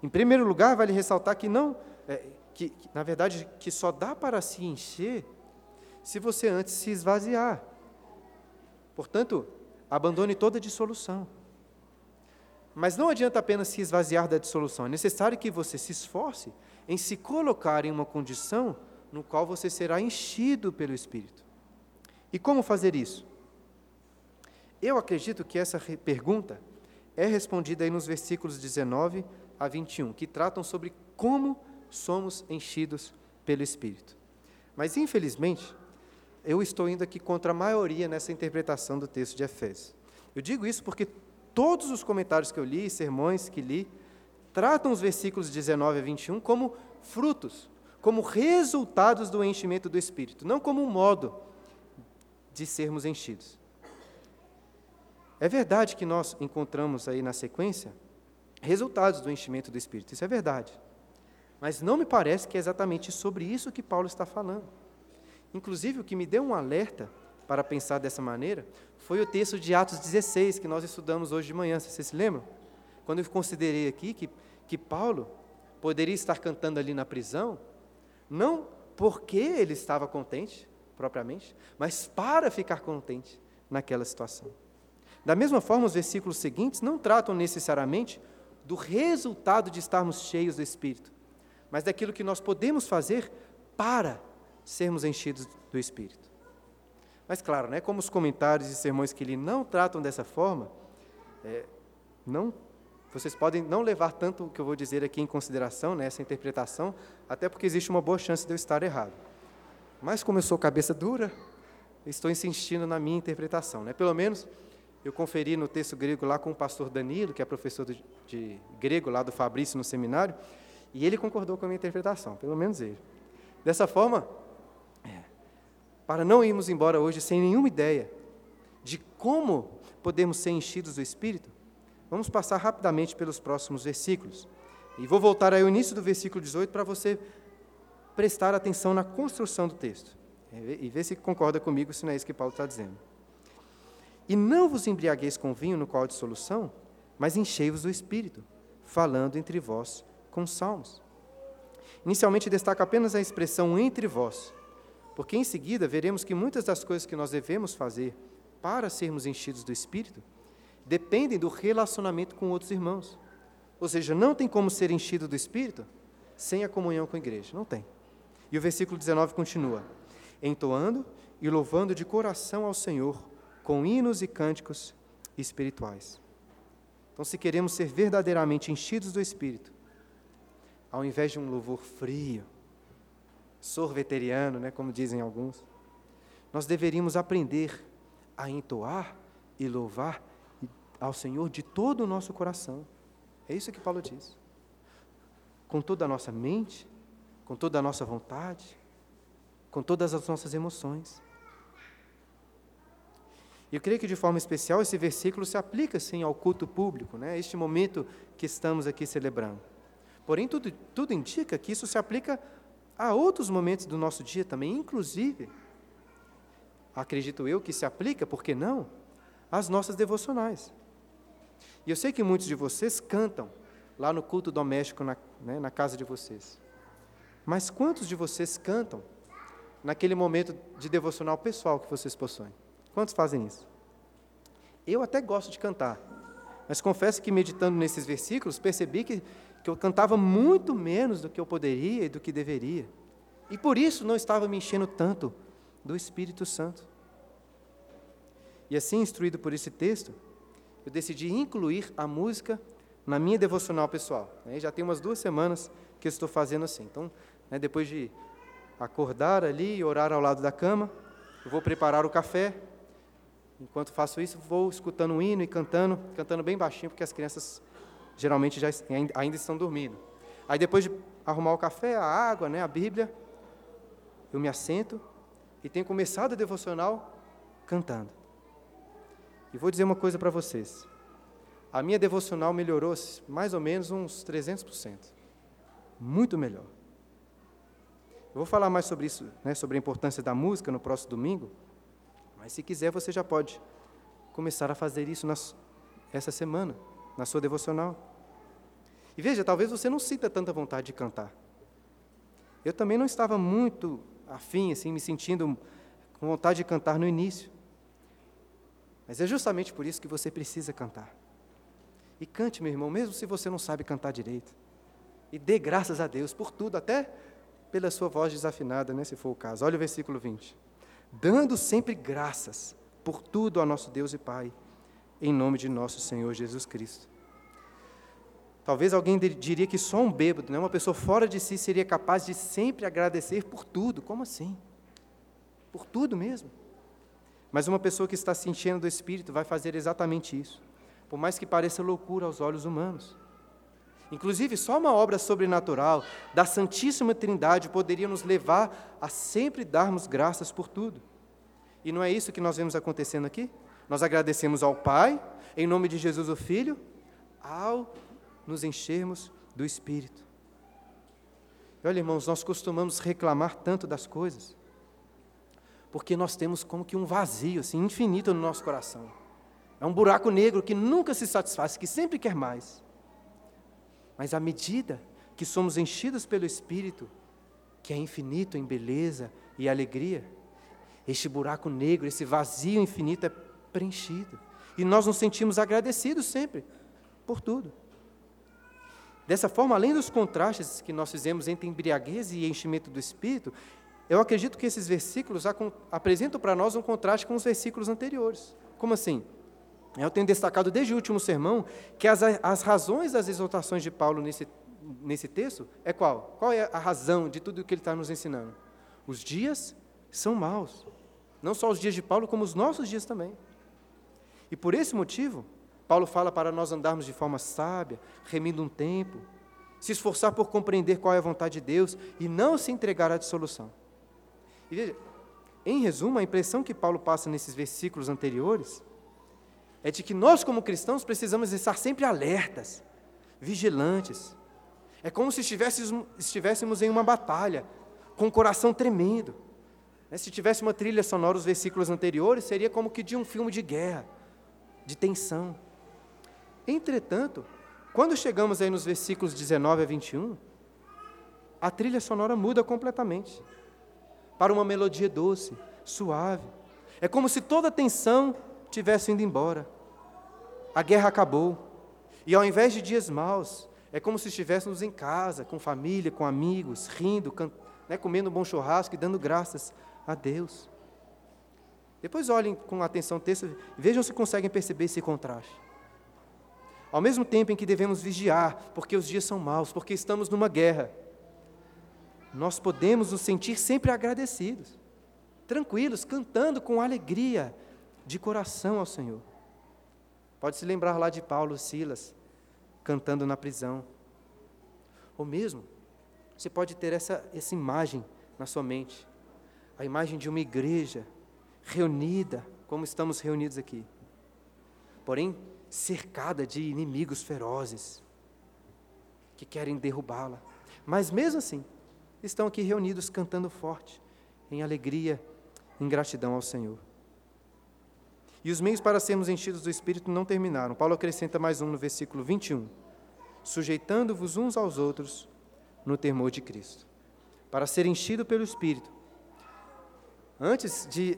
Em primeiro lugar, vale ressaltar que não, é, que, que, na verdade, que só dá para se encher se você antes se esvaziar. Portanto, abandone toda dissolução. Mas não adianta apenas se esvaziar da dissolução, é necessário que você se esforce em se colocar em uma condição no qual você será enchido pelo Espírito. E como fazer isso? Eu acredito que essa pergunta é respondida aí nos versículos 19 a 21, que tratam sobre como somos enchidos pelo Espírito. Mas, infelizmente, eu estou indo aqui contra a maioria nessa interpretação do texto de Efésios. Eu digo isso porque todos os comentários que eu li, sermões que li, tratam os versículos 19 a 21 como frutos, como resultados do enchimento do Espírito, não como um modo de sermos enchidos. É verdade que nós encontramos aí na sequência resultados do enchimento do Espírito, isso é verdade. Mas não me parece que é exatamente sobre isso que Paulo está falando. Inclusive, o que me deu um alerta para pensar dessa maneira foi o texto de Atos 16, que nós estudamos hoje de manhã, vocês se lembram? Quando eu considerei aqui que, que Paulo poderia estar cantando ali na prisão, não porque ele estava contente, propriamente, mas para ficar contente naquela situação. Da mesma forma, os versículos seguintes não tratam necessariamente do resultado de estarmos cheios do Espírito, mas daquilo que nós podemos fazer para sermos enchidos do Espírito. Mas, claro, né, como os comentários e sermões que ele não tratam dessa forma, é, não, vocês podem não levar tanto o que eu vou dizer aqui em consideração, nessa né, interpretação, até porque existe uma boa chance de eu estar errado. Mas, como eu sou cabeça dura, estou insistindo na minha interpretação. Né? Pelo menos, eu conferi no texto grego lá com o pastor Danilo, que é professor de, de grego lá do Fabrício no seminário, e ele concordou com a minha interpretação, pelo menos ele. Dessa forma, para não irmos embora hoje sem nenhuma ideia de como podemos ser enchidos do Espírito, vamos passar rapidamente pelos próximos versículos. E vou voltar ao início do versículo 18 para você prestar atenção na construção do texto e ver se concorda comigo se não é isso que Paulo está dizendo. E não vos embriagueis com vinho no qual há dissolução, mas enchei-vos do Espírito, falando entre vós com salmos. Inicialmente destaca apenas a expressão entre vós, porque em seguida veremos que muitas das coisas que nós devemos fazer para sermos enchidos do Espírito dependem do relacionamento com outros irmãos. Ou seja, não tem como ser enchido do Espírito sem a comunhão com a igreja. Não tem. E o versículo 19 continua: entoando e louvando de coração ao Senhor com hinos e cânticos espirituais. Então, se queremos ser verdadeiramente enchidos do Espírito, ao invés de um louvor frio, sorveteriano, né, como dizem alguns, nós deveríamos aprender a entoar e louvar ao Senhor de todo o nosso coração. É isso que Paulo diz. Com toda a nossa mente, com toda a nossa vontade, com todas as nossas emoções. Eu creio que de forma especial esse versículo se aplica sim ao culto público, né? este momento que estamos aqui celebrando. Porém, tudo, tudo indica que isso se aplica Há outros momentos do nosso dia também, inclusive, acredito eu que se aplica, por que não, às nossas devocionais. E eu sei que muitos de vocês cantam lá no culto doméstico, na, né, na casa de vocês. Mas quantos de vocês cantam naquele momento de devocional pessoal que vocês possuem? Quantos fazem isso? Eu até gosto de cantar, mas confesso que meditando nesses versículos, percebi que que eu cantava muito menos do que eu poderia e do que deveria. E por isso não estava me enchendo tanto do Espírito Santo. E assim, instruído por esse texto, eu decidi incluir a música na minha devocional pessoal. Né? Já tem umas duas semanas que eu estou fazendo assim. Então, né, depois de acordar ali e orar ao lado da cama, eu vou preparar o café. Enquanto faço isso, vou escutando um hino e cantando, cantando bem baixinho, porque as crianças geralmente já ainda estão dormindo. Aí depois de arrumar o café, a água, né, a Bíblia, eu me assento e tenho começado a devocional cantando. E vou dizer uma coisa para vocês. A minha devocional melhorou mais ou menos uns 300%. Muito melhor. Eu vou falar mais sobre isso, né, sobre a importância da música no próximo domingo. Mas se quiser, você já pode começar a fazer isso nas, essa semana na sua devocional. E veja, talvez você não sinta tanta vontade de cantar. Eu também não estava muito afim, assim, me sentindo com vontade de cantar no início. Mas é justamente por isso que você precisa cantar. E cante, meu irmão, mesmo se você não sabe cantar direito. E dê graças a Deus por tudo, até pela sua voz desafinada, né, se for o caso. Olha o versículo 20. Dando sempre graças por tudo ao nosso Deus e Pai em nome de nosso Senhor Jesus Cristo. Talvez alguém diria que só um bêbado, né, uma pessoa fora de si, seria capaz de sempre agradecer por tudo. Como assim? Por tudo mesmo. Mas uma pessoa que está se enchendo do Espírito vai fazer exatamente isso, por mais que pareça loucura aos olhos humanos. Inclusive, só uma obra sobrenatural da Santíssima Trindade poderia nos levar a sempre darmos graças por tudo. E não é isso que nós vemos acontecendo aqui? Nós agradecemos ao Pai, em nome de Jesus o Filho, ao nos enchermos do Espírito. E olha, irmãos, nós costumamos reclamar tanto das coisas, porque nós temos como que um vazio assim, infinito no nosso coração. É um buraco negro que nunca se satisfaz, que sempre quer mais. Mas à medida que somos enchidos pelo Espírito, que é infinito em beleza e alegria, este buraco negro, esse vazio infinito é preenchido. e nós nos sentimos agradecidos sempre por tudo. Dessa forma, além dos contrastes que nós fizemos entre embriaguez e enchimento do espírito, eu acredito que esses versículos apresentam para nós um contraste com os versículos anteriores. Como assim? Eu tenho destacado desde o último sermão que as, as razões das exortações de Paulo nesse, nesse texto é qual? Qual é a razão de tudo o que ele está nos ensinando? Os dias são maus. Não só os dias de Paulo, como os nossos dias também. E por esse motivo, Paulo fala para nós andarmos de forma sábia, remindo um tempo, se esforçar por compreender qual é a vontade de Deus e não se entregar à dissolução. E veja, em resumo, a impressão que Paulo passa nesses versículos anteriores é de que nós, como cristãos, precisamos estar sempre alertas, vigilantes. É como se estivéssemos, em uma batalha, com o coração tremendo. Né, se tivesse uma trilha sonora, os versículos anteriores, seria como que de um filme de guerra, de tensão. Entretanto, quando chegamos aí nos versículos 19 a 21, a trilha sonora muda completamente para uma melodia doce, suave. É como se toda a tensão tivesse indo embora. A guerra acabou. E ao invés de dias maus, é como se estivéssemos em casa, com família, com amigos, rindo, né, comendo um bom churrasco e dando graças a Deus. Depois olhem com atenção o texto, vejam se conseguem perceber esse contraste. Ao mesmo tempo em que devemos vigiar, porque os dias são maus, porque estamos numa guerra, nós podemos nos sentir sempre agradecidos, tranquilos, cantando com alegria de coração ao Senhor. Pode se lembrar lá de Paulo e Silas cantando na prisão. Ou mesmo, você pode ter essa, essa imagem na sua mente a imagem de uma igreja reunida, como estamos reunidos aqui, porém cercada de inimigos ferozes que querem derrubá-la. Mas mesmo assim, estão aqui reunidos cantando forte, em alegria, em gratidão ao Senhor. E os meios para sermos enchidos do Espírito não terminaram. Paulo acrescenta mais um no versículo 21. Sujeitando-vos uns aos outros no temor de Cristo. Para ser enchido pelo Espírito, antes de,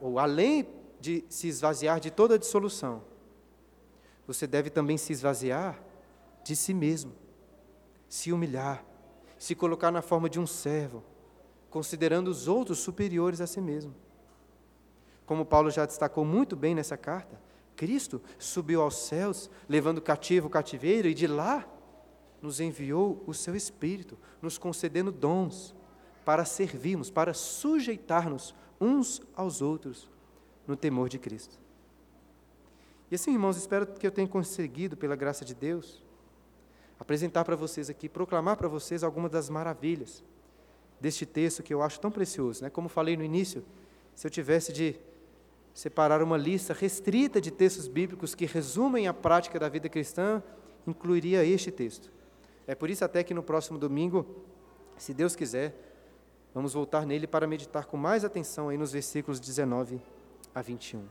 ou além de se esvaziar de toda dissolução, você deve também se esvaziar de si mesmo, se humilhar, se colocar na forma de um servo, considerando os outros superiores a si mesmo. Como Paulo já destacou muito bem nessa carta, Cristo subiu aos céus, levando cativo o cativeiro, e de lá nos enviou o seu Espírito, nos concedendo dons para servirmos, para sujeitar-nos uns aos outros no temor de Cristo. E assim, irmãos, espero que eu tenha conseguido, pela graça de Deus, apresentar para vocês aqui, proclamar para vocês algumas das maravilhas deste texto que eu acho tão precioso. Né? Como falei no início, se eu tivesse de separar uma lista restrita de textos bíblicos que resumem a prática da vida cristã, incluiria este texto. É por isso até que no próximo domingo, se Deus quiser, vamos voltar nele para meditar com mais atenção aí nos versículos 19 a 21.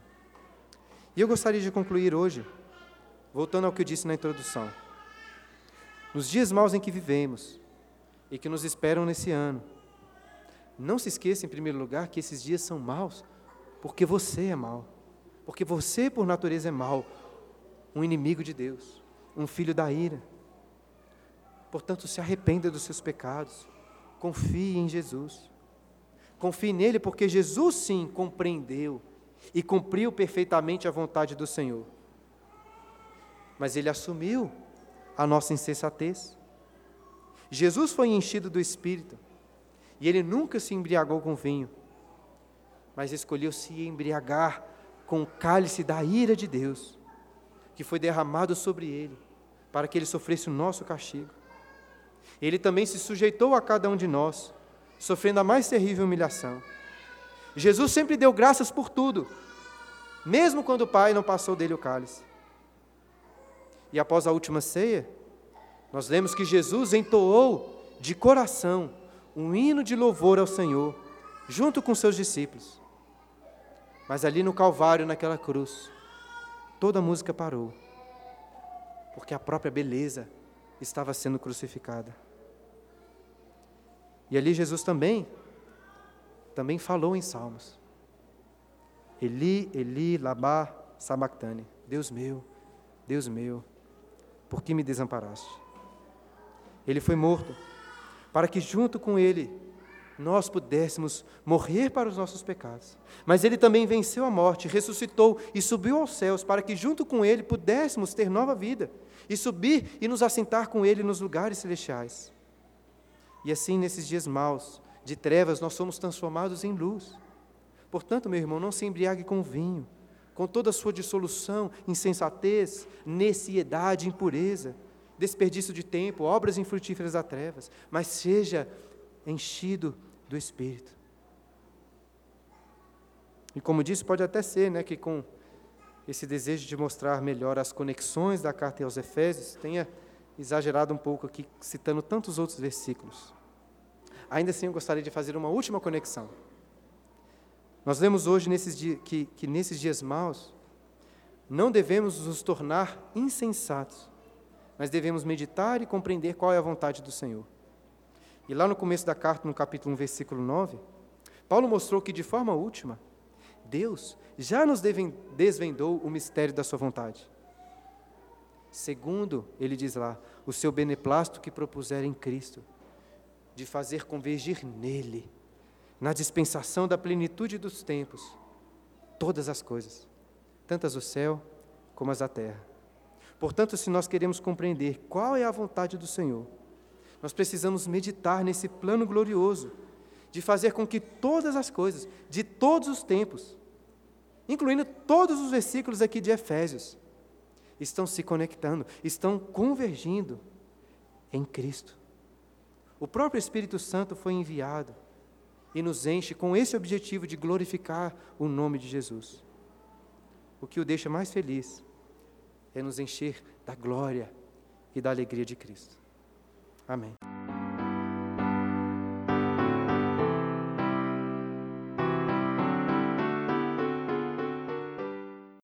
E eu gostaria de concluir hoje, voltando ao que eu disse na introdução. Nos dias maus em que vivemos e que nos esperam nesse ano, não se esqueça, em primeiro lugar, que esses dias são maus porque você é mau. Porque você, por natureza, é mau. Um inimigo de Deus. Um filho da ira. Portanto, se arrependa dos seus pecados. Confie em Jesus. Confie nele, porque Jesus sim compreendeu e cumpriu perfeitamente a vontade do Senhor. Mas ele assumiu a nossa insensatez. Jesus foi enchido do Espírito e ele nunca se embriagou com vinho, mas escolheu se embriagar com o cálice da ira de Deus, que foi derramado sobre ele, para que ele sofresse o nosso castigo. Ele também se sujeitou a cada um de nós, sofrendo a mais terrível humilhação. Jesus sempre deu graças por tudo, mesmo quando o Pai não passou dele o cálice. E após a última ceia, nós lemos que Jesus entoou de coração um hino de louvor ao Senhor, junto com seus discípulos. Mas ali no Calvário, naquela cruz, toda a música parou, porque a própria beleza estava sendo crucificada. E ali Jesus também, também falou em Salmos. Eli, Eli, Labá, Sabactane. Deus meu, Deus meu, por que me desamparaste? Ele foi morto, para que junto com ele nós pudéssemos morrer para os nossos pecados. Mas ele também venceu a morte, ressuscitou e subiu aos céus, para que junto com ele pudéssemos ter nova vida e subir e nos assentar com ele nos lugares celestiais. E assim, nesses dias maus, de trevas, nós somos transformados em luz. Portanto, meu irmão, não se embriague com vinho, com toda a sua dissolução, insensatez, neciedade, impureza, desperdício de tempo, obras infrutíferas da trevas, mas seja enchido do Espírito. E como disse, pode até ser né, que com esse desejo de mostrar melhor as conexões da carta aos Efésios, tenha exagerado um pouco aqui, citando tantos outros versículos. Ainda assim, eu gostaria de fazer uma última conexão. Nós lemos hoje nesses dias, que, que nesses dias maus, não devemos nos tornar insensatos, mas devemos meditar e compreender qual é a vontade do Senhor. E lá no começo da carta, no capítulo 1, versículo 9, Paulo mostrou que, de forma última, Deus já nos desvendou o mistério da sua vontade. Segundo, ele diz lá, o seu beneplácito que propuser em Cristo, de fazer convergir nele na dispensação da plenitude dos tempos, todas as coisas, tantas do céu como as da terra. Portanto, se nós queremos compreender qual é a vontade do Senhor, nós precisamos meditar nesse plano glorioso de fazer com que todas as coisas, de todos os tempos, incluindo todos os versículos aqui de Efésios, estão se conectando, estão convergindo em Cristo. O próprio Espírito Santo foi enviado e nos enche com esse objetivo de glorificar o nome de Jesus. O que o deixa mais feliz é nos encher da glória e da alegria de Cristo. Amém.